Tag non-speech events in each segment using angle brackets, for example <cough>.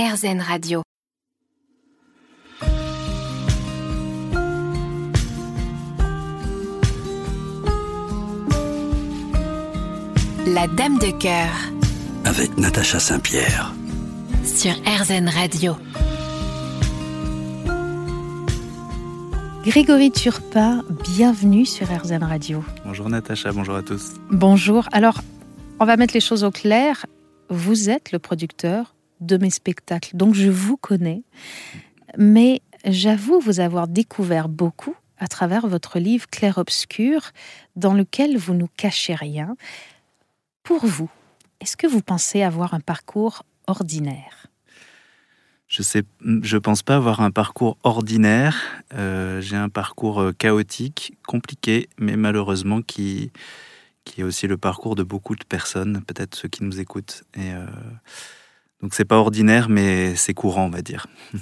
RZN Radio. La Dame de cœur. Avec Natacha Saint-Pierre. Sur RZN Radio. Grégory Turpa, bienvenue sur RZN Radio. Bonjour Natacha, bonjour à tous. Bonjour. Alors, on va mettre les choses au clair. Vous êtes le producteur de mes spectacles, donc je vous connais. Mais j'avoue vous avoir découvert beaucoup à travers votre livre Clair-Obscur, dans lequel vous nous cachez rien. Pour vous, est-ce que vous pensez avoir un parcours ordinaire? Je sais, je pense pas avoir un parcours ordinaire. Euh, j'ai un parcours euh, chaotique, compliqué, mais malheureusement qui qui est aussi le parcours de beaucoup de personnes, peut-être ceux qui nous écoutent. Et euh, donc c'est pas ordinaire, mais c'est courant, on va dire. <laughs>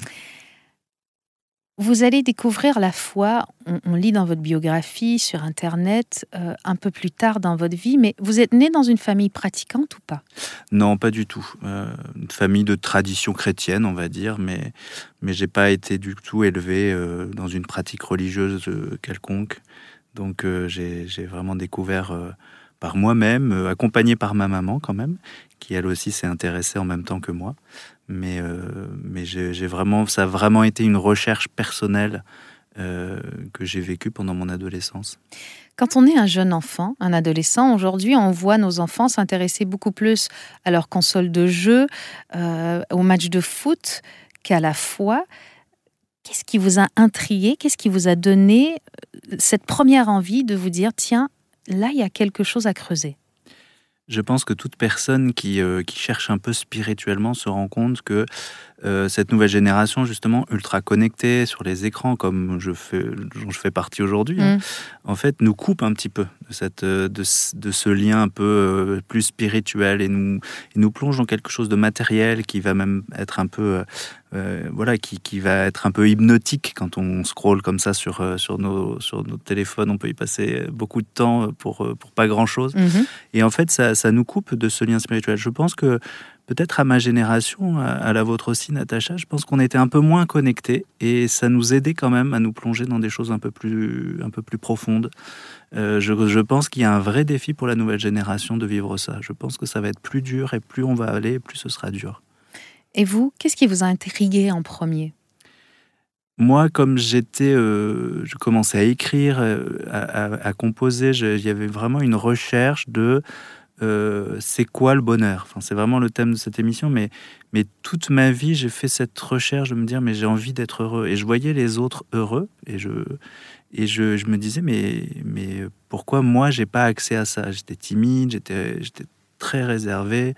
Vous allez découvrir la foi, on, lit dans votre biographie sur Internet, euh, un peu plus tard dans votre vie, mais vous êtes né dans une famille pratiquante ou pas? Non, pas du tout. Euh, une famille de tradition chrétienne, on va dire, mais, mais j'ai pas été du tout élevé euh, dans une pratique religieuse quelconque. Donc j'ai vraiment découvert par moi-même, accompagné par ma maman quand même, qui elle aussi s'est intéressée en même temps que moi mais, euh, mais j'ai vraiment, ça a vraiment été une recherche personnelle euh, que j'ai vécue pendant mon adolescence. Quand on est un jeune enfant, un adolescent, aujourd'hui, on voit nos enfants s'intéresser beaucoup plus à leur console de jeu, euh, au match de foot qu'à la foi. Qu'est-ce qui vous a intrigué? Qu'est-ce qui vous a donné cette première envie de vous dire tiens, là, il y a quelque chose à creuser? Je pense que toute personne qui, euh, qui, cherche un peu spirituellement se rend compte que euh, cette nouvelle génération, justement, ultra connectée sur les écrans, comme je fais, dont je fais partie aujourd'hui, hein, mm. en fait, nous coupe un petit peu de, cette, euh, de, de ce lien un peu plus spirituel et nous, et nous plonge dans quelque chose de matériel qui va même être un peu euh, voilà, qui, qui, va être un peu hypnotique quand on scrolle comme ça sur, euh, sur, nos, sur nos téléphones. On peut y passer beaucoup de temps pour, euh, pour pas grand-chose. Mhm. Et en fait, ça, ça, nous coupe de ce lien spirituel. Je pense que peut-être à ma génération, à, la vôtre aussi, Natacha, je pense qu'on était un peu moins connectés et ça nous aidait quand même à nous plonger dans des choses un peu plus, un peu plus profondes. je, je, pense qu'il y a un vrai défi pour la nouvelle génération de vivre ça. Je pense que ça va être plus dur et plus on va aller, plus ce sera dur. Et vous, qu'est-ce qui vous a intrigué en premier? Moi, comme j'étais, euh, je commençais à écrire, euh, à, composer, il y avait vraiment une recherche de euh, c'est quoi le bonheur? Enfin, c'est vraiment le thème de cette émission, mais, mais toute ma vie, j'ai fait cette recherche de me dire mais j'ai envie d'être heureux. Et je voyais les autres heureux, et je et je, je me disais mais mais pourquoi moi j'ai pas accès à ça? J'étais timide, j'étais j'étais très réservé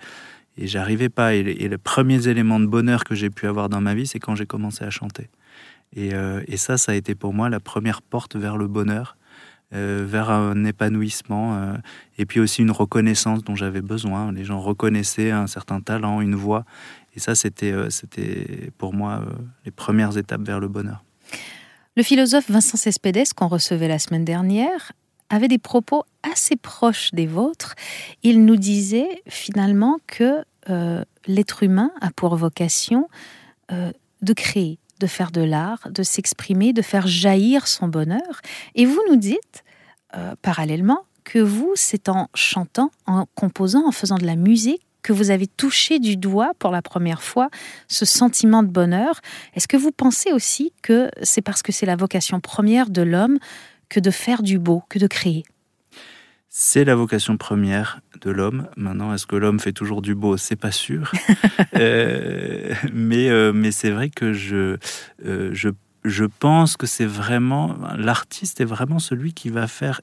et j'arrivais pas. Et, les premiers éléments de bonheur que j'ai pu avoir dans ma vie, c'est quand j'ai commencé à chanter. Et, euh, et, ça, ça a été pour moi la première porte vers le bonheur, euh, vers un épanouissement, euh, et puis aussi une reconnaissance dont j'avais besoin. Les gens reconnaissaient un certain talent, une voix. Et ça, c'était c'était pour moi les premières étapes vers le bonheur. Le philosophe Vincent Cespedes, qu'on recevait la semaine dernière, avait des propos assez proches des vôtres. Il nous disait finalement que euh, l'être humain a pour vocation euh, de créer, de faire de l'art, de s'exprimer, de faire jaillir son bonheur. Et vous nous dites, euh, parallèlement, que vous, c'est en chantant, en composant, en faisant de la musique, que vous avez touché du doigt pour la première fois ce sentiment de bonheur. Est-ce que vous pensez aussi que c'est parce que c'est la vocation première de l'homme que de faire du beau, que de créer? C'est la vocation première de l'homme. Maintenant, est-ce que l'homme fait toujours du beau? C'est pas sûr. <laughs> Euh, mais euh, mais c'est vrai que je, euh, je, je pense que c'est vraiment l'artiste est vraiment celui qui va faire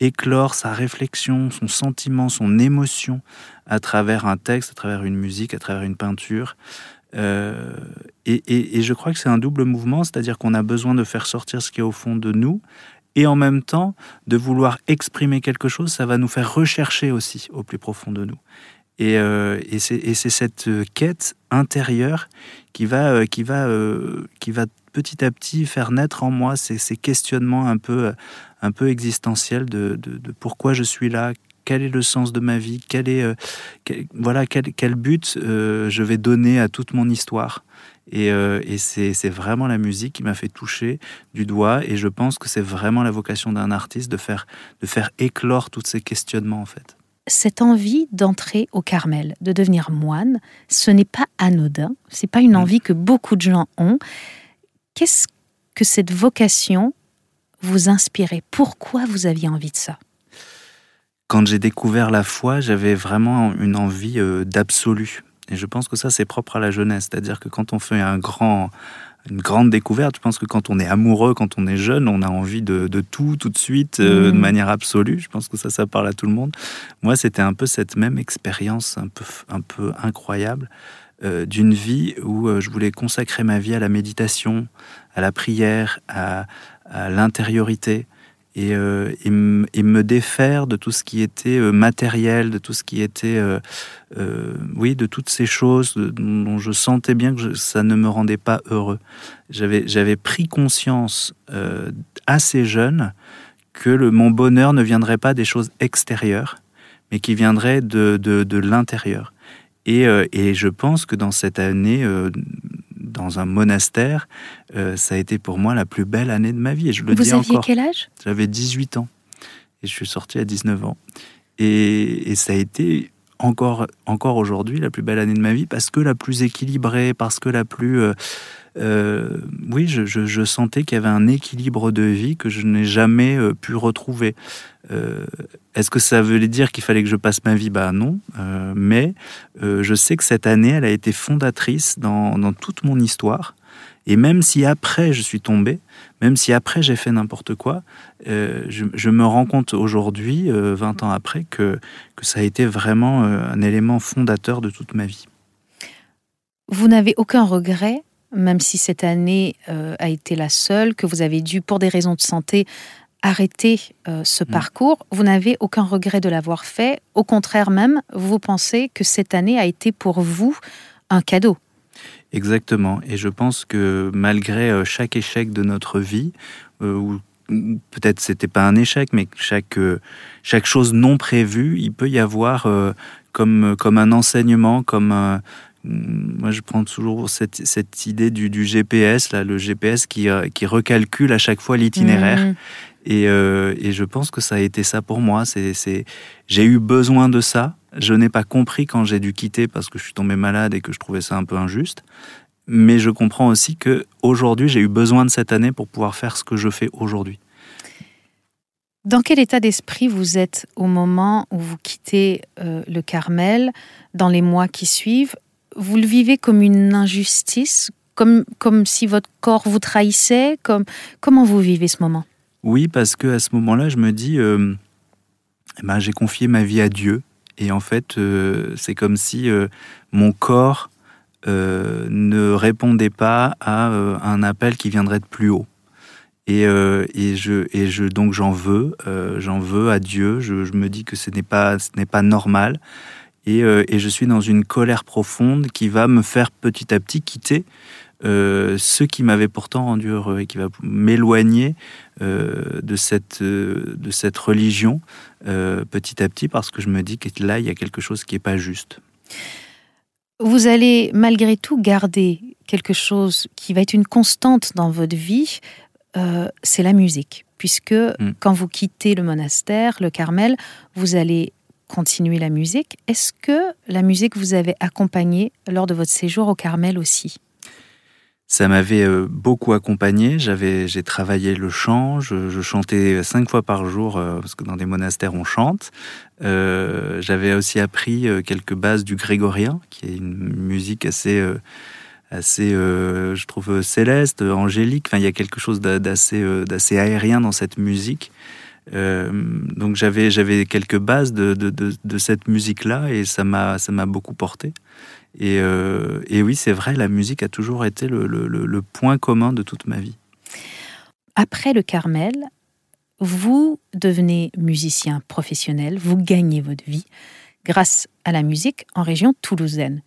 éclore sa réflexion, son sentiment, son émotion à travers un texte, à travers une musique, à travers une peinture. et, et, je crois que c'est un double mouvement, c'est-à-dire qu'on a besoin de faire sortir ce qui est au fond de nous, et en même temps de vouloir exprimer quelque chose, ça va nous faire rechercher aussi au plus profond de nous. Et, euh, c'est cette quête intérieure qui va, euh, qui, va, euh, qui va petit à petit faire naître en moi ces, questionnements un peu, un peu existentiels de, pourquoi je suis là, quel est le sens de ma vie, quel est, euh, voilà, quel, quel but euh, je vais donner à toute mon histoire. Et, euh, et c'est vraiment la musique qui m'a fait toucher du doigt. Et je pense que c'est vraiment la vocation d'un artiste de faire, de faire éclore tous ces questionnements, en fait. Cette envie d'entrer au Carmel, de devenir moine, ce n'est pas anodin. C'est pas une envie que beaucoup de gens ont. Qu'est-ce que cette vocation vous inspirait? Pourquoi vous aviez envie de ça? Quand j'ai découvert la foi, j'avais vraiment une envie euh, d'absolu. Et je pense que ça, c'est propre à la jeunesse. C'est-à-dire que quand on fait un grand, une grande découverte, je pense que quand on est amoureux, quand on est jeune, on a envie de, de tout, tout de suite, euh, de manière absolue. Je pense que ça, ça parle à tout le monde. Moi, c'était un peu cette même expérience un peu, un peu incroyable euh, d'une vie où je voulais consacrer ma vie à la méditation, à la prière, à, à l'intériorité et, euh, et, me défaire de tout ce qui était euh, matériel, de tout ce qui était, euh, oui, de toutes ces choses dont je sentais bien que ça ne me rendait pas heureux. J'avais, pris conscience assez jeune que le, mon bonheur ne viendrait pas des choses extérieures, mais qui viendrait de, de, de l'intérieur. Et, et je pense que dans cette année, dans un monastère, euh, ça a été pour moi la plus belle année de ma vie. Et je le Vous dis aviez encore. quel âge? J'avais 18 ans et je suis sorti à 19 ans. Et, et ça a été encore, encore aujourd'hui la plus belle année de ma vie parce que la plus équilibrée, parce que la plus... euh, euh, oui, je, sentais qu'il y avait un équilibre de vie que je n'ai jamais euh, pu retrouver. Euh, Est-ce que ça voulait dire qu'il fallait que je passe ma vie? Bah non. Mais je sais que cette année, elle a été fondatrice dans, toute mon histoire. Et même si après je suis tombé, même si après j'ai fait n'importe quoi, je, je me rends compte aujourd'hui, euh, 20 ans après, que, que ça a été vraiment un élément fondateur de toute ma vie. Vous n'avez aucun regret, même si cette année euh, a été la seule, que vous avez dû, pour des raisons de santé, arrêter euh, ce Mm. parcours. Vous n'avez aucun regret de l'avoir fait. Au contraire même, vous pensez que cette année a été pour vous un cadeau. Exactement. Et je pense que malgré euh, chaque échec de notre vie, euh, ou peut-être c'était pas un échec, mais chaque, chaque chose non prévue, il peut y avoir comme, comme un enseignement, comme un, moi, je prends toujours cette, cette idée du, du GPS, là, le GPS qui, euh, qui recalcule à chaque fois l'itinéraire. Et, euh, et je pense que ça a été ça pour moi. C'est, j'ai eu besoin de ça. Je n'ai pas compris quand j'ai dû quitter parce que je suis tombé malade et que je trouvais ça un peu injuste. Mais je comprends aussi que aujourd'hui, j'ai eu besoin de cette année pour pouvoir faire ce que je fais aujourd'hui. Dans quel état d'esprit vous êtes au moment où vous quittez euh, le Carmel, dans les mois qui suivent? Vous le vivez comme une injustice, comme, comme si votre corps vous trahissait comme, Comment vous vivez ce moment? Oui, parce que à ce moment-là, je me dis, euh, eh ben, j'ai confié ma vie à Dieu. Et en fait, euh, c'est comme si euh, mon corps ne répondait pas à un appel qui viendrait de plus haut. Et, et, je, et je, donc j'en veux, j'en veux à Dieu. Je, je me dis que ce n'est pas, ce n'est pas normal. Et, euh, et je suis dans une colère profonde qui va me faire petit à petit quitter euh, ce qui m'avait pourtant rendu heureux et qui va m'éloigner euh, de, cette, de cette religion petit à petit parce que je me dis que là, il y a quelque chose qui n'est pas juste. Vous allez malgré tout garder quelque chose qui va être une constante dans votre vie, c'est la musique. Puisque Mm. quand vous quittez le monastère, le Carmel, vous allez continuer la musique. Est-ce que la musique vous avait accompagné lors de votre séjour au Carmel aussi? Ça m'avait euh, beaucoup accompagné. J'avais, j'ai travaillé le chant. Je, chantais cinq fois par jour euh, parce que dans des monastères on chante. Euh, j'avais aussi appris quelques bases du grégorien, qui est une musique assez, assez, je trouve céleste, angélique. Enfin, il y a quelque chose d'a- d'assez, d'assez aérien dans cette musique. Euh, donc j'avais, j'avais quelques bases de, de, de, de cette musique-là et ça m'a, ça m'a beaucoup porté. Et, euh, et oui, c'est vrai, la musique a toujours été le, le- le- le point commun de toute ma vie. Après le Carmel, vous devenez musicien professionnel, vous gagnez votre vie grâce à la musique en région toulousaine.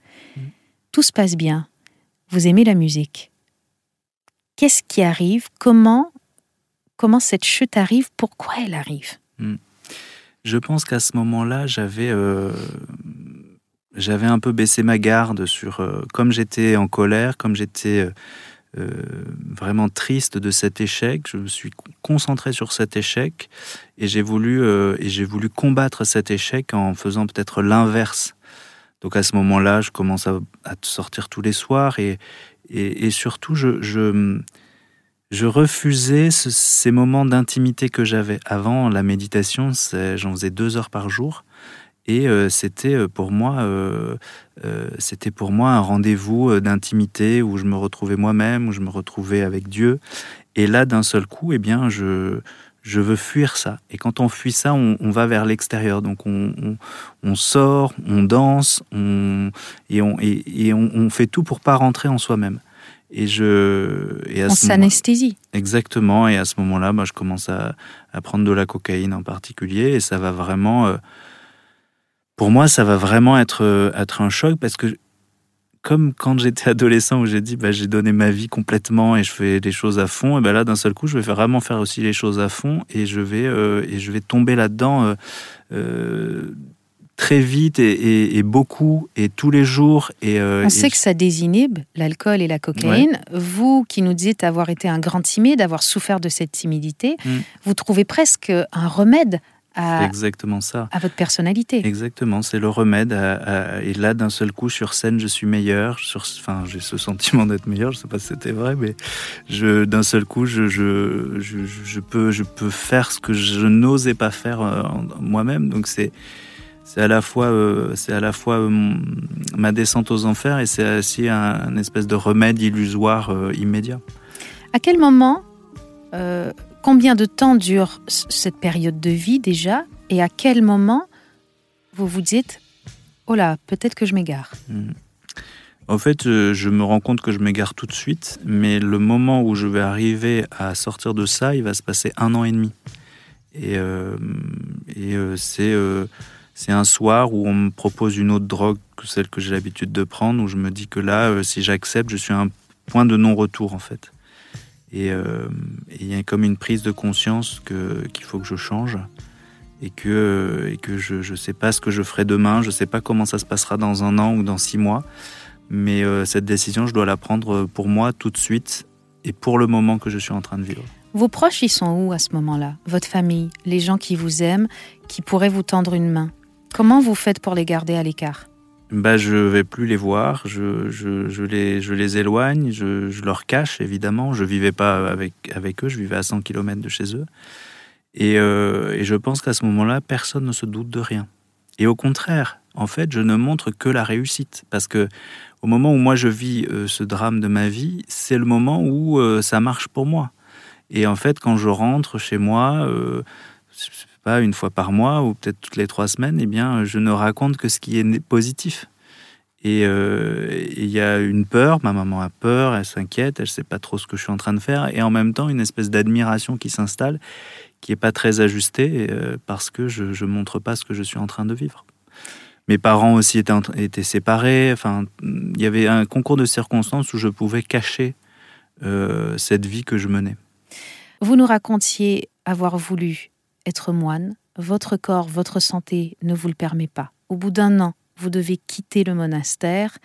Tout se passe bien, vous aimez la musique. Qu'est-ce qui arrive? Comment comment cette chute arrive Pourquoi elle arrive Je pense qu'à ce moment-là, j'avais euh, j'avais un peu baissé ma garde sur euh, comme j'étais en colère, comme j'étais euh, vraiment triste de cet échec. Je me suis concentré sur cet échec et j'ai voulu et j'ai voulu combattre cet échec en faisant peut-être l'inverse. Donc à ce moment-là, je commence à, sortir tous les soirs et, et, surtout je je refusais ces moments d'intimité que j'avais. Avant, la méditation, j'en faisais deux heures par jour. Et euh, c'était euh, pour moi, euh, c'était pour moi un rendez-vous d'intimité où je me retrouvais moi-même, où je me retrouvais avec Dieu. Et là, d'un seul coup, eh bien, je, veux fuir ça. Et quand on fuit ça, on, va vers l'extérieur. Donc on, sort, on danse, on, et, on, et on, fait tout pour pas rentrer en soi-même. Et je, et On s'anesthésie. Exactement. Et à ce moment-là, bah, je commence à, à, prendre de la cocaïne en particulier. Et ça va vraiment. Euh, pour moi, ça va vraiment être, euh, être un choc parce que, comme quand j'étais <laughs> adolescent où j'ai dit bah, j'ai donné ma vie complètement et je fais les choses à fond, et ben là, d'un seul coup, je vais vraiment faire aussi les choses à fond et je vais, euh, et je vais tomber là-dedans très vite et, beaucoup et tous les jours. Et, euh, On sait que ça désinhibe l'alcool et la cocaïne. Vous qui nous dites avoir été un grand timide, avoir souffert de cette timidité, mm. vous trouvez presque un remède à, exactement ça. à votre personnalité. Exactement, c'est le remède. et là, d'un seul coup, sur scène, je suis meilleur. Sur, enfin, j'ai ce sentiment d'être meilleur. Je ne sais pas si c'était vrai, mais je, d'un seul coup, je, je, je, peux, je peux faire ce que je n'osais pas faire euh, moi-même. Donc c'est c'est à la fois, euh, c'est à la fois euh, ma descente aux enfers et c'est aussi un, espèce de remède illusoire euh, immédiat. À quel moment, combien de temps dure cette période de vie déjà et à quel moment vous vous dites, oh là, peut-être que je m'égare hmm. En fait, je me rends compte que je m'égare tout de suite, mais le moment où je vais arriver à sortir de ça, il va se passer un an et demi. Et, et c'est c'est un soir où on me propose une autre drogue que celle que j'ai l'habitude de prendre, où je me dis que là, euh, si j'accepte, je suis un point de non-retour en fait. Et euh, il y a comme une prise de conscience qu'il faut que je change et que, et que je ne sais pas ce que je ferai demain, je ne sais pas comment ça se passera dans un an ou dans six mois, mais euh, cette décision, je dois la prendre pour moi tout de suite et pour le moment que je suis en train de vivre. Vos proches, ils sont où à ce moment-là? Votre famille, les gens qui vous aiment, qui pourraient vous tendre une main? Comment vous faites pour les garder à l'écart? Bah, je vais plus les voir, je, les, éloigne, je, leur cache évidemment. Je vivais pas avec, eux, je vivais à 100 km de chez eux. Et, euh, et je pense qu'à ce moment-là, personne ne se doute de rien. Et au contraire, en fait, je ne montre que la réussite. Parce que au moment où moi je vis euh, ce drame de ma vie, c'est le moment où euh, ça marche pour moi. Et en fait, quand je rentre chez moi, pas une fois par mois ou peut-être toutes les trois semaines, eh bien, je ne raconte que ce qui est positif. Et euh, il y a une peur, ma maman a peur, elle s'inquiète, elle ne sait pas trop ce que je suis en train de faire, et en même temps une espèce d'admiration qui s'installe, qui n'est pas très ajustée, euh, parce que je ne montre pas ce que je suis en train de vivre. Mes parents aussi étaient, étaient séparés, enfin, il y avait un concours de circonstances où je pouvais cacher euh, cette vie que je menais. Vous nous racontiez avoir voulu être moine, votre corps, votre santé ne vous le permet pas. Au bout d'un an, vous devez quitter le monastère.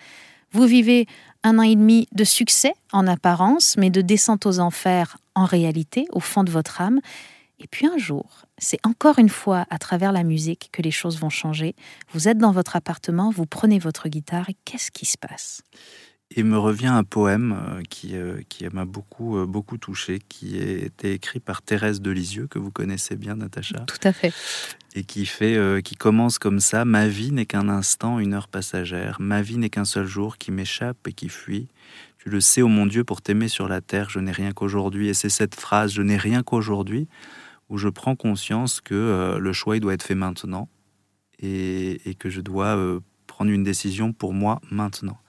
Vous vivez un an et demi de succès en apparence, mais de descente aux enfers en réalité, au fond de votre âme. Et puis un jour, c'est encore une fois à travers la musique que les choses vont changer. Vous êtes dans votre appartement, vous prenez votre guitare et qu'est-ce qui se passe? Il me revient un poème euh, qui, euh, qui m'a beaucoup, euh, beaucoup touché, qui a été écrit par Thérèse de Lisieux, que vous connaissez bien, Natacha. Tout à fait. Et qui, fait, qui commence comme ça Ma vie n'est qu'un instant, une heure passagère. Ma vie n'est qu'un seul jour qui m'échappe et qui fuit. Tu le sais, ô mon Dieu, pour t'aimer sur la terre, je n'ai rien qu'aujourd'hui. Et c'est cette phrase, je n'ai rien qu'aujourd'hui, où je prends conscience que le choix, il doit être fait maintenant. Et, et que je dois prendre une décision pour moi maintenant.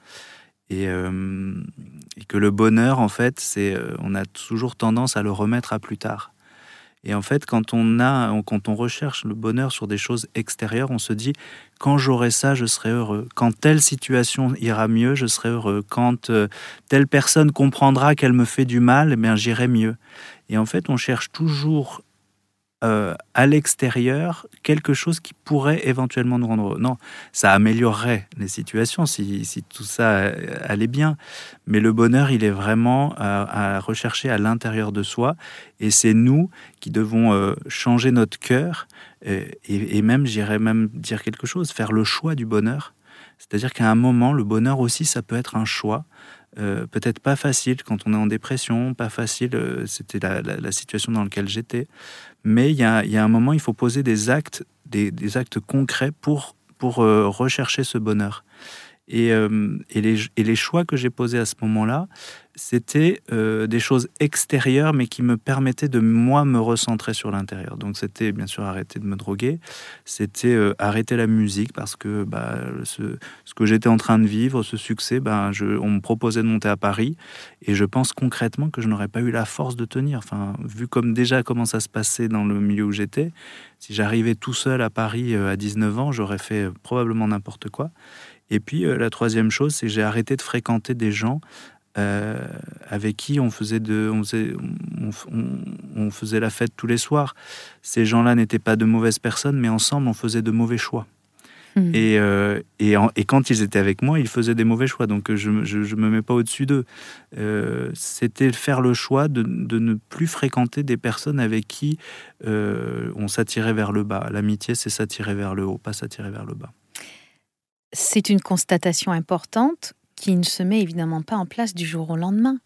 Euh, et, que le bonheur, en fait, c'est, euh, on a toujours tendance à le remettre à plus tard. Et en fait, quand on a, quand on recherche le bonheur sur des choses extérieures, on se dit quand j'aurai ça, je serai heureux. Quand telle situation ira mieux, je serai heureux. Quand euh, telle personne comprendra qu'elle me fait du mal, eh j'irai mieux. Et en fait, on cherche toujours euh, à l'extérieur quelque chose qui pourrait éventuellement nous rendre. Non, ça améliorerait les situations si, tout ça allait bien. Mais le bonheur, il est vraiment à, rechercher à l'intérieur de soi. Et c'est nous qui devons euh, changer notre cœur et, même, j'irais même dire quelque chose, faire le choix du bonheur. C'est-à-dire qu'à un moment, le bonheur aussi, ça peut être un choix. Euh, peut-être pas facile quand on est en dépression, pas facile, euh, c'était la, situation dans laquelle j'étais. Mais il y a, un moment, il faut poser des actes, des, actes concrets pour, pour euh, rechercher ce bonheur. Et, et, les, choix que j'ai posés à ce moment-là, c'était euh, des choses extérieures, mais qui me permettaient de moi me recentrer sur l'intérieur. Donc c'était bien sûr arrêter de me droguer, c'était euh, arrêter la musique parce que bah, ce, que j'étais en train de vivre, ce succès, je, on me proposait de monter à Paris, et je pense concrètement que je n'aurais pas eu la force de tenir. Enfin, vu comme déjà comment ça se passait dans le milieu où j'étais, si j'arrivais tout seul à Paris euh, à 19 ans, j'aurais fait probablement n'importe quoi. Et puis la troisième chose, c'est que j'ai arrêté de fréquenter des gens euh, avec qui on faisait, de, on, faisait, on, faisait la fête tous les soirs. Ces gens-là n'étaient pas de mauvaises personnes, mais ensemble, on faisait de mauvais choix. Hmm. Et, euh, et, et, quand ils étaient avec moi, ils faisaient des mauvais choix. Donc je ne me mets pas au-dessus d'eux. Euh, C'était faire le choix de, de, ne plus fréquenter des personnes avec qui euh, on s'attirait vers le bas. L'amitié, c'est s'attirer vers le haut, pas s'attirer vers le bas. C'est une constatation importante qui ne se met évidemment pas en place du jour au lendemain.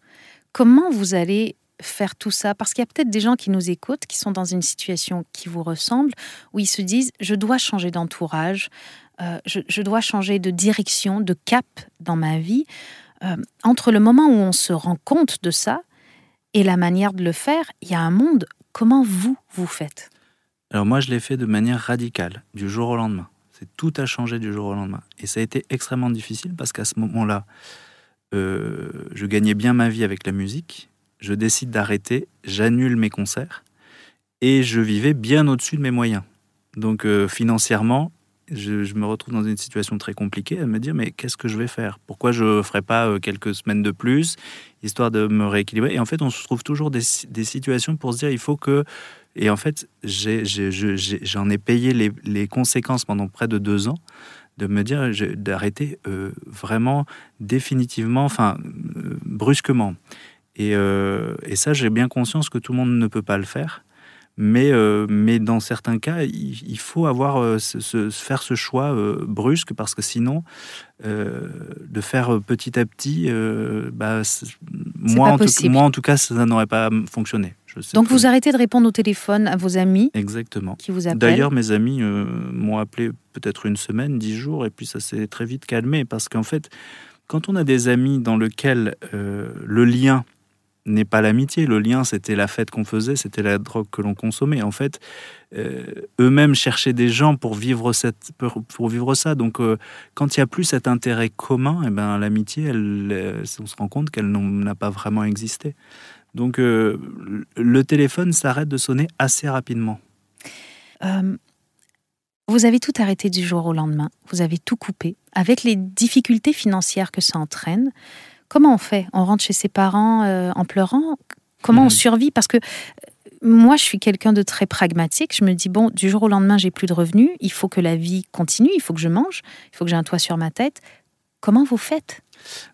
Comment vous allez faire tout ça? Parce qu'il y a peut-être des gens qui nous écoutent, qui sont dans une situation qui vous ressemble, où ils se disent, je dois changer d'entourage, euh, je, dois changer de direction, de cap dans ma vie. Euh, entre le moment où on se rend compte de ça et la manière de le faire, il y a un monde. Comment vous, vous faites? Alors moi, je l'ai fait de manière radicale, du jour au lendemain. C'est tout a changé du jour au lendemain. Et ça a été extrêmement difficile parce qu'à ce moment-là, euh, je gagnais bien ma vie avec la musique. Je décide d'arrêter, j'annule mes concerts et je vivais bien au-dessus de mes moyens. Donc euh, financièrement, je, me retrouve dans une situation très compliquée à me dire mais qu'est-ce que je vais faire? Pourquoi je ne ferai pas euh, quelques semaines de plus, histoire de me rééquilibrer? Et en fait, on se trouve toujours des, des situations pour se dire il faut que et en fait, j'en ai, payé les, conséquences pendant près de deux ans de me dire d'arrêter euh, vraiment définitivement, enfin euh, brusquement. Et, euh, et ça, j'ai bien conscience que tout le monde ne peut pas le faire. Mais, mais dans certains cas, il, faut avoir ce, faire ce choix brusque parce que sinon, de faire petit à petit, bah, moi, en tout, moi en tout cas, ça n'aurait pas fonctionné. Donc vous arrêtez de répondre au téléphone à vos amis Exactement. Qui vous appellent D'ailleurs, mes amis euh, m'ont appelé peut-être une semaine, dix jours, et puis ça s'est très vite calmé parce qu'en fait, quand on a des amis dans lesquels euh, le lien n'est pas l'amitié, le lien c'était la fête qu'on faisait, c'était la drogue que l'on consommait. En fait, euh, eux-mêmes cherchaient des gens pour vivre, cette, pour, vivre ça. Donc quand il n'y a plus cet intérêt commun, et eh ben, l'amitié, on se rend compte qu'elle n'a pas vraiment existé. Donc euh, le téléphone s'arrête de sonner assez rapidement. Euh, vous avez tout arrêté du jour au lendemain, vous avez tout coupé, avec les difficultés financières que ça entraîne. Comment on fait? On rentre chez ses parents euh, en pleurant? Comment on mhm. survit? Parce que moi, je suis quelqu'un de très pragmatique. Je me dis, bon, du jour au lendemain, j'ai plus de revenus, il faut que la vie continue, il faut que je mange, il faut que j'ai un toit sur ma tête. Comment vous faites?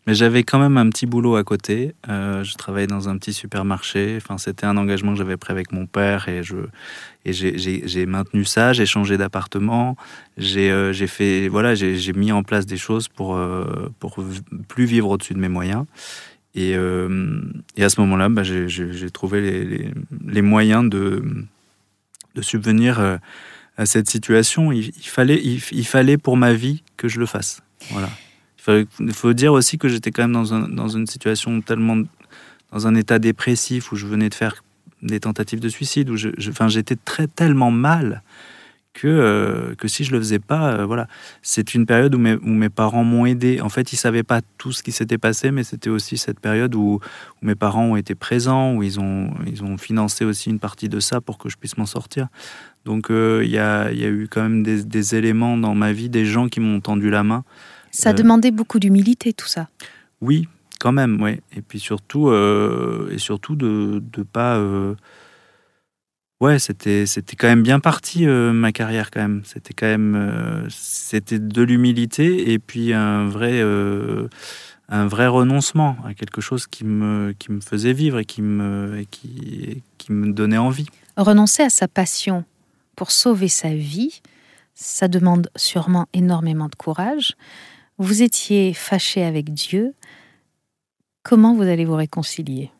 Mais j'avais quand même un petit boulot à côté. Euh, je travaillais dans un petit supermarché. Enfin, c'était un engagement que j'avais pris avec mon père et je et j'ai maintenu ça. J'ai changé d'appartement. J'ai euh, fait voilà, j'ai mis en place des choses pour euh, pour plus vivre au-dessus de mes moyens. Et, et à ce moment-là, bah, j'ai trouvé les, les, moyens de de subvenir à cette situation. Il, fallait il fallait pour ma vie que je le fasse. Voilà. Il faut, dire aussi que j'étais quand même dans, un, dans, une situation tellement. dans un état dépressif où je venais de faire des tentatives de suicide, où j'étais très tellement mal que, euh, que si je le faisais pas, euh, voilà. C'est une période où mes, parents m'ont aidé. En fait, ils savaient pas tout ce qui s'était passé, mais c'était aussi cette période où, mes parents ont été présents, où ils ont, ils ont financé aussi une partie de ça pour que je puisse m'en sortir. Donc, euh, il y, a, eu quand même des, éléments dans ma vie, des gens qui m'ont tendu la main. Ça euh, demandait beaucoup d'humilité, tout ça. Oui, quand même, oui. Et puis surtout, euh, et surtout de ne pas. Euh, ouais, c'était c'était quand même bien parti ma carrière quand même. C'était quand même c'était de l'humilité et puis un vrai un vrai renoncement à quelque chose qui me qui me faisait vivre et qui me et qui qui me donnait envie. Renoncer à sa passion pour sauver sa vie, ça demande sûrement énormément de courage. Vous étiez fâché avec Dieu. Comment vous allez vous réconcilier?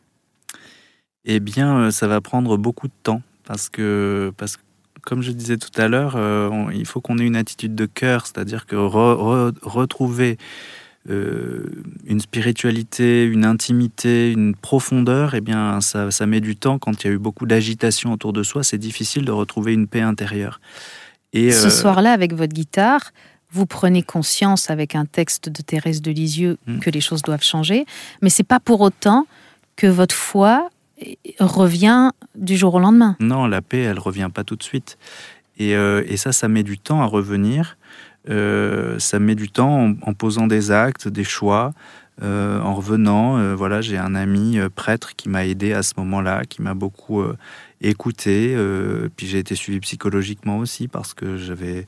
Eh bien, euh, ça va prendre beaucoup de temps parce que, parce que comme je disais tout à l'heure, euh, il faut qu'on ait une attitude de cœur, c'est-à-dire que retrouver euh, une spiritualité, une intimité, une profondeur, eh bien, ça, ça met du temps. Quand il y a eu beaucoup d'agitation autour de soi, c'est difficile de retrouver une paix intérieure. Et ce soir-là, avec votre guitare, vous prenez conscience avec un texte de Thérèse de Lisieux mm. que les choses doivent changer, mais c'est pas pour autant que votre foi revient du jour au lendemain. Non, la paix, elle revient pas tout de suite. Et, euh, et ça, ça met du temps à revenir. Euh, ça met du temps en, posant des actes, des choix, euh, en revenant. voilà, j'ai un ami prêtre qui m'a aidé à ce moment-là, qui m'a beaucoup écouté. puis j'ai été suivi psychologiquement aussi parce que j'avais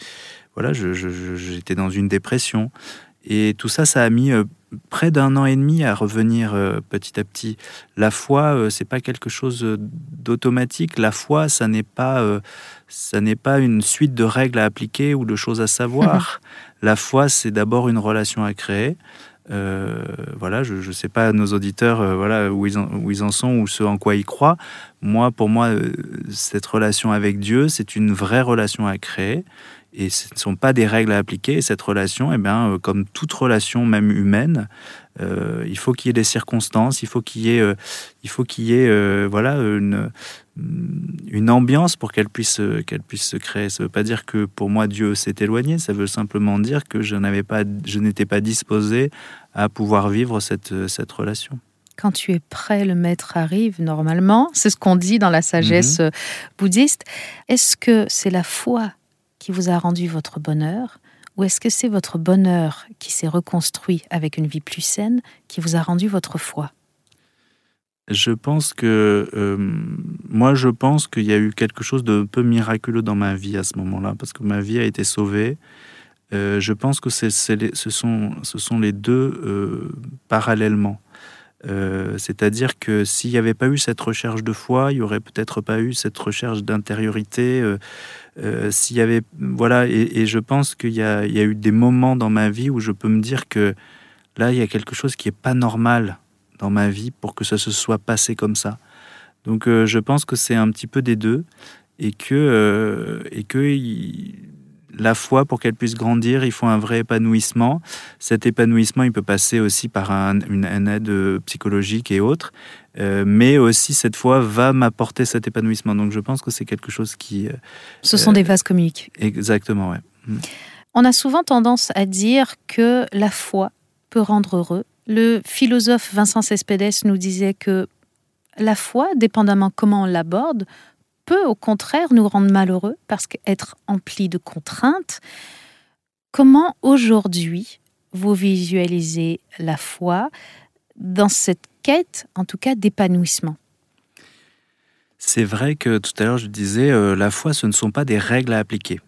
voilà, j'étais dans une dépression. Et tout ça, ça a mis euh, près d'un an et demi à revenir euh, petit à petit. La foi, euh, c'est pas quelque chose d'automatique. La foi, ça n'est pas, ça n'est pas une suite de règles à appliquer ou de choses à savoir. <laughs> La foi, c'est d'abord une relation à créer. voilà, je ne sais pas nos auditeurs, voilà où ils, en, où ils en sont ou ce en quoi ils croient. Moi, pour moi, cette relation avec Dieu, c'est une vraie relation à créer et ce ne sont pas des règles à appliquer. cette relation, eh bien, euh, comme toute relation, même humaine, euh, il faut qu'il y ait des circonstances, il faut qu'il y ait, euh, il faut qu'il y ait voilà, une, une ambiance pour qu'elle puisse, qu'elle puisse se créer. Ça ne veut pas dire que pour moi Dieu s'est éloigné, ça veut simplement dire que je, n'avais pas, je n'étais pas disposé à pouvoir vivre cette, cette relation quand tu es prêt, le maître arrive normalement. C'est ce qu'on dit dans la sagesse mm-hmm. bouddhiste. Est-ce que c'est la foi qui vous a rendu votre bonheur ou est-ce que c'est votre bonheur qui s'est reconstruit avec une vie plus saine qui vous a rendu votre foi? Je pense que euh, moi je pense qu'il y a eu quelque chose de peu miraculeux dans ma vie à ce moment-là parce que ma vie a été sauvée. Euh, je pense que ce, sont, ce sont les deux euh, parallèlement. C'est-à-dire que s'il n'y avait pas eu cette recherche de foi, il n'y aurait peut-être pas eu cette recherche d'intériorité. Euh, s'il y avait, voilà, et, je pense qu'il y, a eu des moments dans ma vie où je peux me dire que là, il y a quelque chose qui est pas normal dans ma vie pour que ça se soit passé comme ça. Donc, je pense que c'est un petit peu des deux et que et que la foi, pour qu'elle puisse grandir, il faut un vrai épanouissement. Cet épanouissement, il peut passer aussi par une, aide psychologique et autres, euh, mais aussi cette foi va m'apporter cet épanouissement. Donc je pense que c'est quelque chose qui... Euh, Ce sont des vases communiques. Exactement, ouais. Mm. On a souvent tendance à dire que la foi peut rendre heureux. Le philosophe Vincent Cespedes nous disait que la foi, dépendamment comment on l'aborde, peut au contraire nous rendre malheureux parce qu'être empli de contraintes. Comment aujourd'hui vous visualisez la foi dans cette quête, en tout cas, d'épanouissement? C'est vrai que tout à l'heure je disais, euh, la foi, ce ne sont pas des règles à appliquer,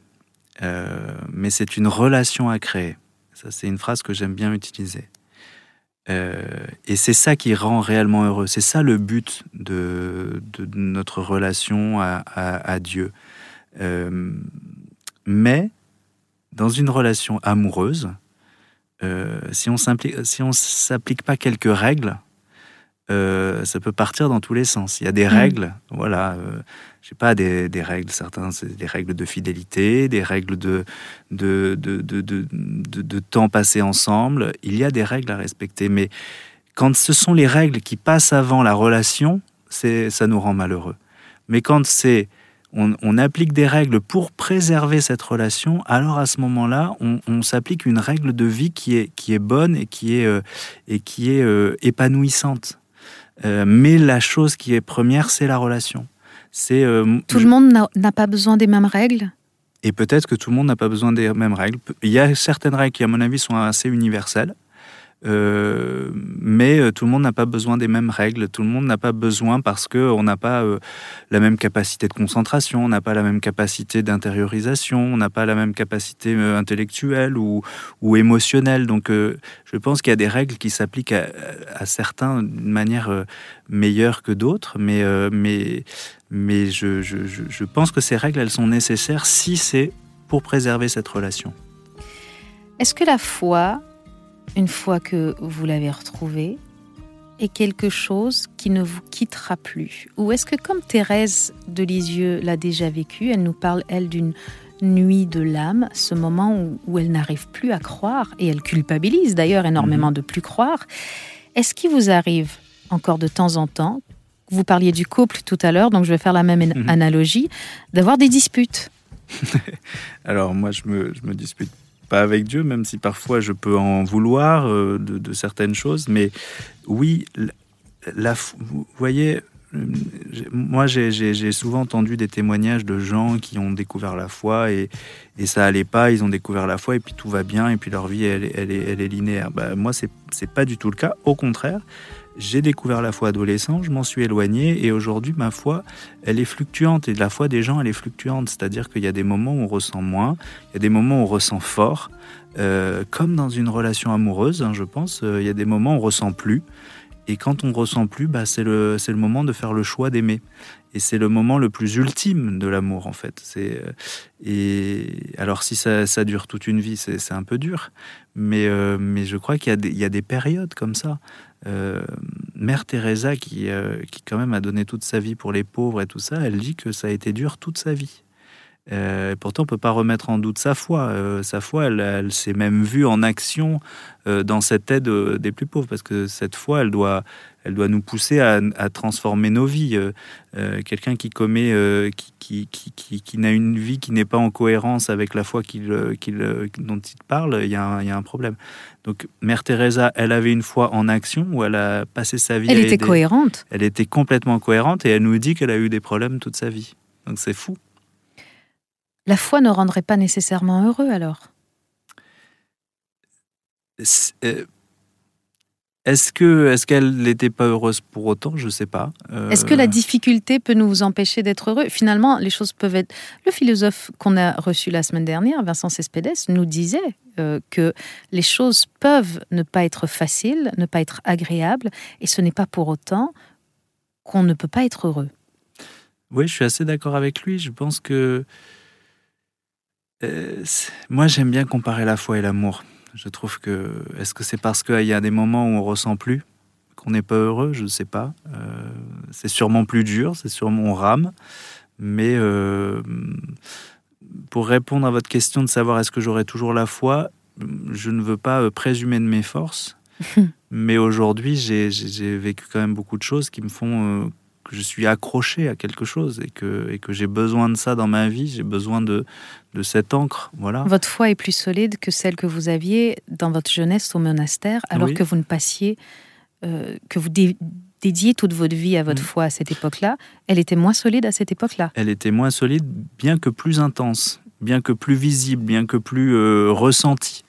euh, mais c'est une relation à créer. Ça, c'est une phrase que j'aime bien utiliser. Euh, et c'est ça qui rend réellement heureux. C'est ça le but de, notre relation à, Dieu. Euh, mais dans une relation amoureuse, euh, si on ne s'applique pas quelques règles, euh, ça peut partir dans tous les sens. Il y a des mm. règles, voilà, euh, je sais pas, des, des, règles, certains, c'est des règles de fidélité, des règles de de, de, de, de, temps passé ensemble. Il y a des règles à respecter, mais quand ce sont les règles qui passent avant la relation, c'est ça nous rend malheureux. Mais quand c'est on, on, applique des règles pour préserver cette relation, alors à ce moment-là, on, on s'applique une règle de vie qui est, qui est bonne et qui est, euh, et qui est épanouissante. Euh, mais la chose qui est première, c'est la relation. C'est euh, tout le monde n'a pas besoin des mêmes règles? Et peut-être que tout le monde n'a pas besoin des mêmes règles. Il y a certaines règles qui, à mon avis, sont assez universelles. Euh, mais euh, tout le monde n'a pas besoin des mêmes règles, tout le monde n'a pas besoin parce qu'on n'a pas euh, la même capacité de concentration, on n'a pas la même capacité d'intériorisation, on n'a pas la même capacité intellectuelle ou, ou émotionnelle. Donc je pense qu'il y a des règles qui s'appliquent à, certains d'une manière meilleure que d'autres, mais, mais, mais je, je, je pense que ces règles, elles sont nécessaires si c'est pour préserver cette relation. Est-ce que la foi une fois que vous l'avez retrouvé, est quelque chose qui ne vous quittera plus Ou est-ce que comme Thérèse de Lisieux l'a déjà vécu, elle nous parle, elle, d'une nuit de l'âme, ce moment où, elle n'arrive plus à croire, et elle culpabilise d'ailleurs énormément mhm. de plus croire, est-ce qu'il vous arrive encore de temps en temps, vous parliez du couple tout à l'heure, donc je vais faire la même mhm. analogie, d'avoir des disputes? <laughs> Alors moi, je me, je me dispute pas avec Dieu, même si parfois je peux en vouloir euh, de, certaines choses. Mais oui, la, vous voyez, moi j'ai souvent entendu des témoignages de gens qui ont découvert la foi et, et, ça allait pas, ils ont découvert la foi et puis tout va bien et puis leur vie elle, elle, est, elle est, linéaire. Bah, moi c'est pas du tout le cas, au contraire. J'ai découvert la foi adolescent, je m'en suis éloigné et aujourd'hui ma foi, elle est fluctuante et la foi des gens, elle est fluctuante. C'est-à-dire qu'il y a des moments où on ressent moins, il y a des moments où on ressent fort, euh, comme dans une relation amoureuse, hein, je pense. Euh, il y a des moments où on ressent plus. Et quand on ressent plus, bah, c'est le, le moment de faire le choix d'aimer. Et c'est le moment le plus ultime de l'amour, en fait. Euh, et alors, si ça, ça dure toute une vie, c'est, un peu dur. Mais, mais je crois qu'il y a, des, il y a des périodes comme ça. Euh, Mère Teresa, qui, euh, qui quand même a donné toute sa vie pour les pauvres et tout ça, elle dit que ça a été dur toute sa vie. Euh, pourtant, on peut pas remettre en doute sa foi. sa foi, elle, s'est même vue en action dans cette aide des plus pauvres, parce que cette foi, elle doit, elle doit nous pousser à, transformer nos vies. Quelqu'un qui commet, qui, qui, qui, qui n'a une vie qui n'est pas en cohérence avec la foi qu'il, dont il parle, il y, a il y a un problème. Donc, Mère Teresa, elle avait une foi en action où elle a passé sa vie. Elle était cohérente. Elle était complètement cohérente et elle nous dit qu'elle a eu des problèmes toute sa vie. Donc, c'est fou. La foi ne rendrait pas nécessairement heureux alors? Euh, est-ce que est-ce qu'elle n'était pas heureuse pour autant? Je ne sais pas. Euh, est-ce que la difficulté peut nous empêcher d'être heureux? Finalement, les choses peuvent être. Le philosophe qu'on a reçu la semaine dernière, Vincent Cespedes, nous disait euh, que les choses peuvent ne pas être faciles, ne pas être agréables, et ce n'est pas pour autant qu'on ne peut pas être heureux. Oui, je suis assez d'accord avec lui. Je pense que euh, moi, j'aime bien comparer la foi et l'amour. Je trouve que. Est-ce que c'est parce qu'il y a des moments où on ressent plus, qu'on n'est pas heureux? Je ne sais pas. Euh, c'est sûrement plus dur, c'est sûrement on rame. Mais euh, pour répondre à votre question de savoir est-ce que j'aurai toujours la foi, je ne veux pas présumer de mes forces. <laughs> mais aujourd'hui, j'ai vécu quand même beaucoup de choses qui me font que je suis accroché à quelque chose et que, et que j'ai besoin de ça dans ma vie, j'ai besoin de, de cette encre. Voilà. Votre foi est plus solide que celle que vous aviez dans votre jeunesse au monastère, alors que vous ne passiez, euh, que vous dédiez toute votre vie à votre mm. foi à cette époque-là. Elle était moins solide à cette époque-là. Elle était moins solide, bien que plus intense, bien que plus visible, bien que plus euh, ressentie.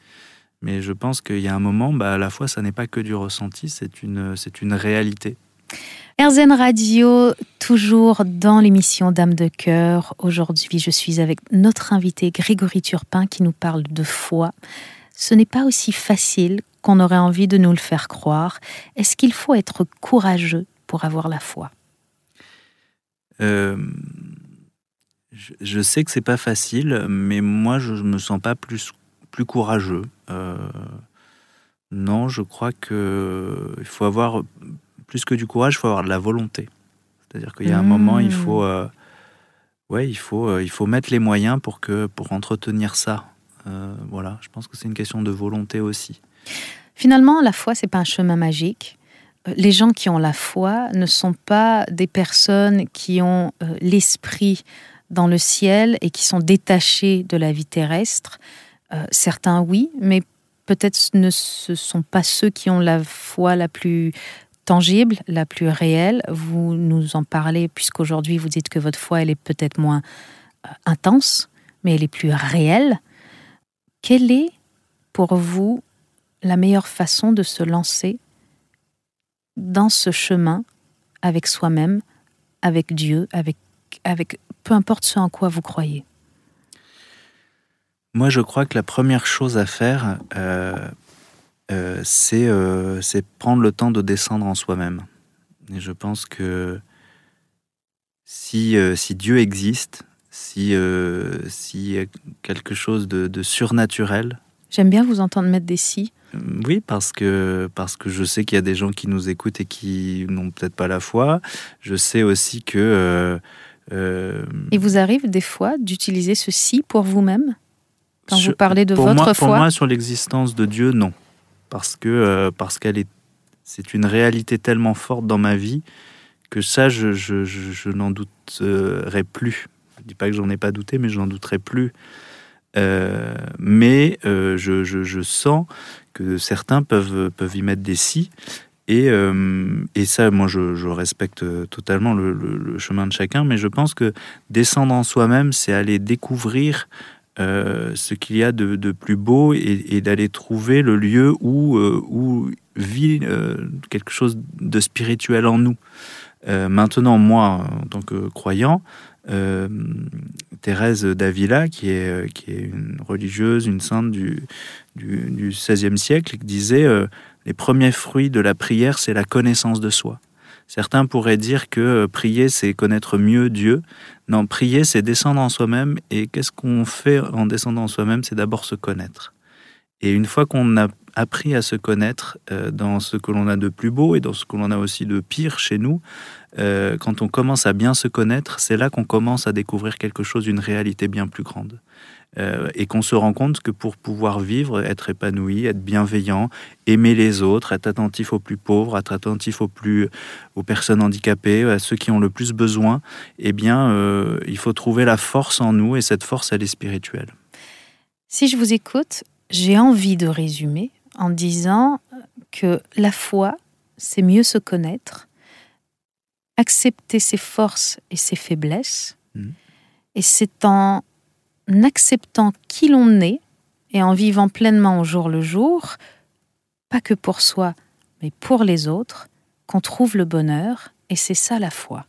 Mais je pense qu'il y a un moment, bah, à la fois, ça n'est pas que du ressenti, c'est une, c'est une réalité. RZN Radio, toujours dans l'émission Dame de cœur. Aujourd'hui, je suis avec notre invité Grégory Turpin qui nous parle de foi. Ce n'est pas aussi facile qu'on aurait envie de nous le faire croire. Est-ce qu'il faut être courageux pour avoir la foi? Euh, je, sais que c'est pas facile, mais moi je me sens pas plus, courageux. Euh, non, je crois qu'il faut avoir plus que du courage, il faut avoir de la volonté. C'est-à-dire qu'il y a un moment, il faut, mmh. euh, ouais, il faut, euh, il faut mettre les moyens pour que, pour entretenir ça. Euh, voilà, je pense que c'est une question de volonté aussi. Finalement, la foi, c'est pas un chemin magique. Les gens qui ont la foi ne sont pas des personnes qui ont l'esprit dans le ciel et qui sont détachés de la vie terrestre. certains, oui, mais peut-être ne ce sont pas ceux qui ont la foi la plus tangible, la plus réelle. Vous nous en parlez puisqu'aujourd'hui vous dites que votre foi, elle est peut-être moins euh, intense, mais elle est plus réelle. Quelle est pour vous la meilleure façon de se lancer dans ce chemin avec soi-même, avec Dieu, avec, avec peu importe ce en quoi vous croyez? Moi, je crois que la première chose à faire, euh, euh, euh, c'est prendre le temps de descendre en soi-même. Et je pense que si, si Dieu existe, si, si y a quelque chose de, de surnaturel. J'aime bien vous entendre mettre des si. Oui, parce que, parce que je sais qu'il y a des gens qui nous écoutent et qui n'ont peut-être pas la foi. Je sais aussi que... Euh, euh, Il vous arrive des fois d'utiliser ceci pour vous-même? Quand vous parlez de votre moi, foi? Pour moi, sur l'existence de Dieu, non. Parce que euh, parce qu'elle est, c'est une réalité tellement forte dans ma vie que ça, je, je, n'en douterai plus. Je dis pas que j'en ai pas douté, mais je n'en douterai plus. mais je, je, sens que certains peuvent, peuvent y mettre des si. Et, euh, et ça, moi, je, respecte totalement le, chemin de chacun, mais je pense que descendre en soi-même, c'est aller découvrir euh, ce qu'il y a de, plus beau et, d'aller trouver le lieu où, euh, où vit quelque chose de spirituel en nous. maintenant, moi, en tant que croyant, euh, Thérèse d'Avila, qui est, euh, qui est une religieuse, une sainte du, du, XVIe siècle, disait euh, Les premiers fruits de la prière, c'est la connaissance de soi. Certains pourraient dire que prier, c'est connaître mieux Dieu. Non, prier, c'est descendre en soi-même. Et qu'est-ce qu'on fait en descendant en soi-même? C'est d'abord se connaître. Et une fois qu'on a appris à se connaître dans ce que l'on a de plus beau et dans ce que l'on a aussi de pire chez nous, euh, quand on commence à bien se connaître, c'est là qu'on commence à découvrir quelque chose, une réalité bien plus grande. Euh, et qu'on se rend compte que pour pouvoir vivre, être épanoui, être bienveillant, aimer les autres, être attentif aux plus pauvres, être attentif aux, plus, aux personnes handicapées, à ceux qui ont le plus besoin, eh bien, euh, il faut trouver la force en nous et cette force, elle est spirituelle. Si je vous écoute, j'ai envie de résumer en disant que la foi, c'est mieux se connaître, accepter ses forces et ses faiblesses. Mm. Et c'est en acceptant qui l'on est et en vivant pleinement au jour le jour, pas que pour soi, mais pour les autres, qu'on trouve le bonheur. Et c'est ça la foi.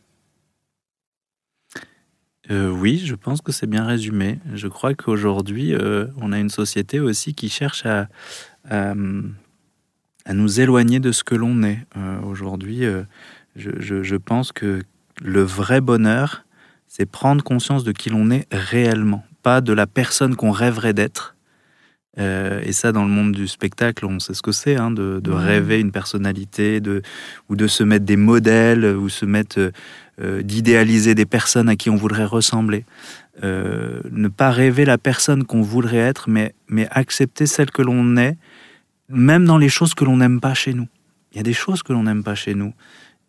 Euh, oui, je pense que c'est bien résumé. Je crois qu'aujourd'hui, euh, on a une société aussi qui cherche à, à, nous éloigner de ce que l'on est. Euh, aujourd'hui, je, pense que le vrai bonheur, c'est prendre conscience de qui l'on est réellement, pas de la personne qu'on rêverait d'être. Euh, et ça, dans le monde du spectacle, on sait ce que c'est, hein, de, rêver une personnalité, de, ou de se mettre des modèles, ou se mettre euh, d'idéaliser des personnes à qui on voudrait ressembler. Euh, ne pas rêver la personne qu'on voudrait être, mais, mais accepter celle que l'on est, même dans les choses que l'on n'aime pas chez nous. Il y a des choses que l'on n'aime pas chez nous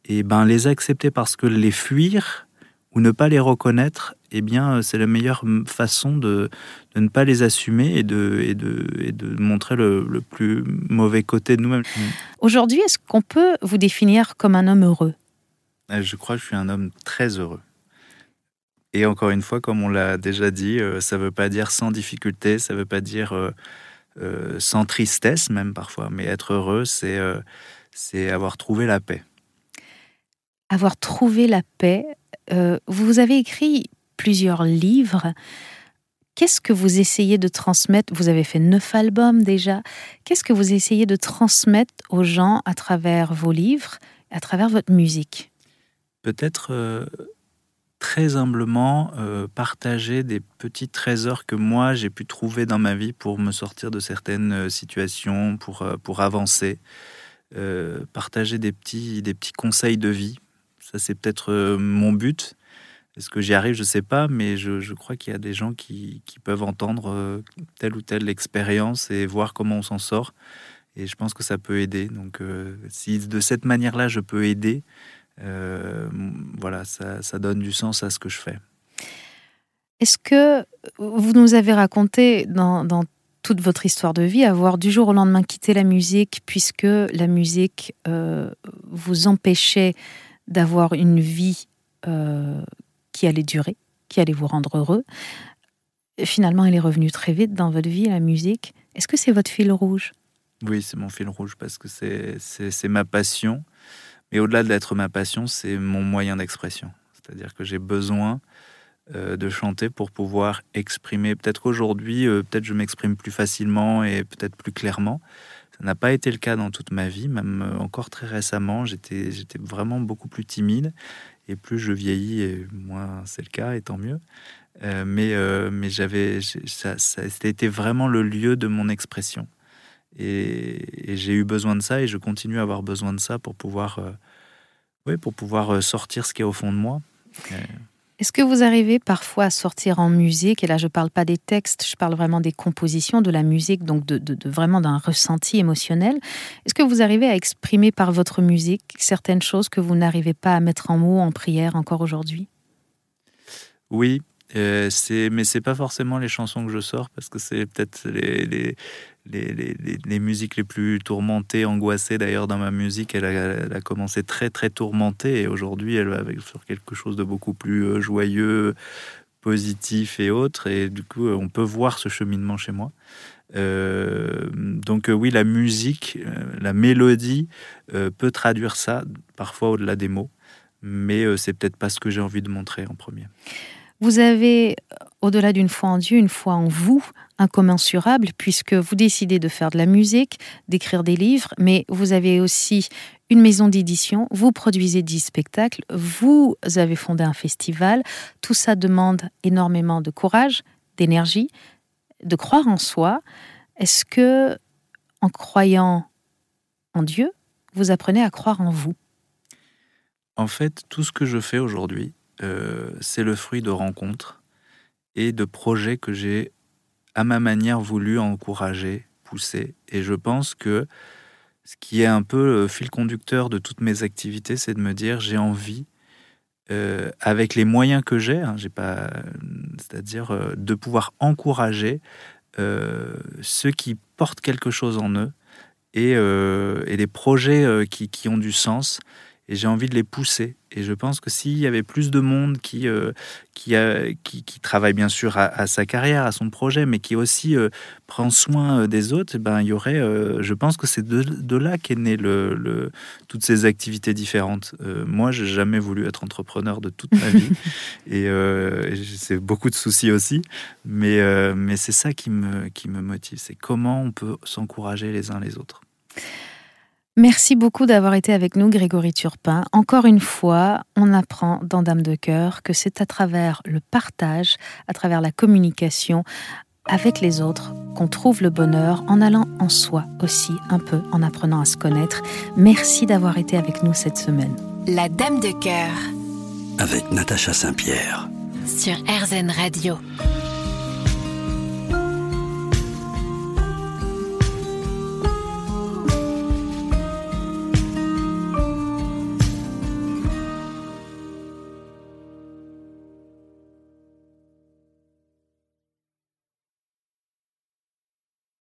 et ben les accepter parce que les fuir ou ne pas les reconnaître, eh bien c'est la meilleure façon de, de, ne pas les assumer et de, et de, et de montrer le, le, plus mauvais côté de nous-mêmes. Mm. Aujourd'hui, est-ce qu'on peut vous définir comme un homme heureux? Euh, Je crois que je suis un homme très heureux. Et encore une fois, comme on l'a déjà dit, euh, ça ne veut pas dire sans difficulté, ça ne veut pas dire euh, sans tristesse même parfois, mais être heureux, c'est c'est avoir trouvé la paix avoir trouvé la paix. Euh, vous avez écrit plusieurs livres. Qu'est-ce que vous essayez de transmettre? Vous avez fait neuf albums déjà. Qu'est-ce que vous essayez de transmettre aux gens à travers vos livres, à travers votre musique? Peut-être euh, très humblement euh, partager des petits trésors que moi j'ai pu trouver dans ma vie pour me sortir de certaines situations, pour, pour avancer. partager des petits, des petits conseils de vie ça, c'est peut-être euh, mon but. Est-ce que j'y arrive? Je ne sais pas, mais je, crois qu'il y a des gens qui, peuvent entendre euh, telle ou telle expérience et voir comment on s'en sort. Et je pense que ça peut aider. Donc, euh, si de cette manière-là, je peux aider, voilà, ça, donne du sens à ce que je fais. Est-ce que vous nous avez raconté dans, toute votre histoire de vie avoir du jour au lendemain quitté la musique puisque la musique vous empêchait d'avoir une vie euh, qui allait durer, qui allait vous rendre heureux. Finalement, elle est revenue très vite dans votre vie, la musique. Est-ce que c'est votre fil rouge? Oui, c'est mon fil rouge parce que c'est ma passion. Mais au-delà d'être ma passion, c'est mon moyen d'expression. C'est-à-dire que j'ai besoin euh, de chanter pour pouvoir exprimer. Peut-être qu'aujourd'hui, euh, peut-être je m'exprime plus facilement et peut-être plus clairement. Ça n'a pas été le cas dans toute ma vie, même euh, encore très récemment. J'étais vraiment beaucoup plus timide. Et plus je vieillis, et moins c'est le cas, et tant mieux. mais mais j'avais, ça, été vraiment le lieu de mon expression. Et, j'ai eu besoin de ça, et je continue à avoir besoin de ça pour pouvoir, oui, pour pouvoir sortir ce qui est au fond de moi. Est-ce que vous arrivez parfois à sortir en musique, et là je ne parle pas des textes, je parle vraiment des compositions, de la musique, donc de, vraiment d'un ressenti émotionnel. Est-ce que vous arrivez à exprimer par votre musique certaines choses que vous n'arrivez pas à mettre en mots, en prière encore aujourd'hui? Oui, euh, mais c'est pas forcément les chansons que je sors parce que c'est peut-être les, les, les, musiques les plus tourmentées, angoissées. D'ailleurs, dans ma musique, elle a, commencé très très tourmentée et aujourd'hui, elle va sur quelque chose de beaucoup plus euh, joyeux, positif et autre. Et du coup, on peut voir ce cheminement chez moi. Euh, donc oui, la musique, la mélodie peut traduire ça parfois au-delà des mots, mais c'est peut-être pas ce que j'ai envie de montrer en premier. Vous avez, au-delà d'une foi en Dieu, une foi en vous, incommensurable, puisque vous décidez de faire de la musique, d'écrire des livres, mais vous avez aussi une maison d'édition, vous produisez dix spectacles, vous avez fondé un festival. Tout ça demande énormément de courage, d'énergie, de croire en soi. Est-ce que, en croyant en Dieu, vous apprenez à croire en vous? En fait, tout ce que je fais aujourd'hui, euh, c'est le fruit de rencontres et de projets que j'ai à ma manière voulu encourager, pousser. Et je pense que ce qui est un peu le fil conducteur de toutes mes activités, c'est de me dire j'ai envie, euh, avec les moyens que j'ai, hein, j'ai pas, c'est-à-dire euh, de pouvoir encourager ceux qui portent quelque chose en eux et, et les projets qui, qui, ont du sens et j'ai envie de les pousser. Et je pense que s'il y avait plus de monde qui, euh, qui, travaille bien sûr à, sa carrière, à son projet, mais qui aussi euh, prend soin euh, des autres, eh ben, il y aurait, je pense que c'est de, de, là qu'est né le, le, toutes ces activités différentes. moi, j'ai jamais voulu être entrepreneur de toute ma vie. <laughs> et c'est beaucoup de soucis aussi. Mais, mais c'est ça qui me, qui me motive. C'est comment on peut s'encourager les uns les autres. Merci beaucoup d'avoir été avec nous, Grégory Turpin. Encore une fois, on apprend dans Dame de cœur que c'est à travers le partage, à travers la communication avec les autres qu'on trouve le bonheur en allant en soi aussi un peu, en apprenant à se connaître. Merci d'avoir été avec nous cette semaine. La Dame de cœur. Avec Natacha Saint-Pierre. Sur RZN Radio.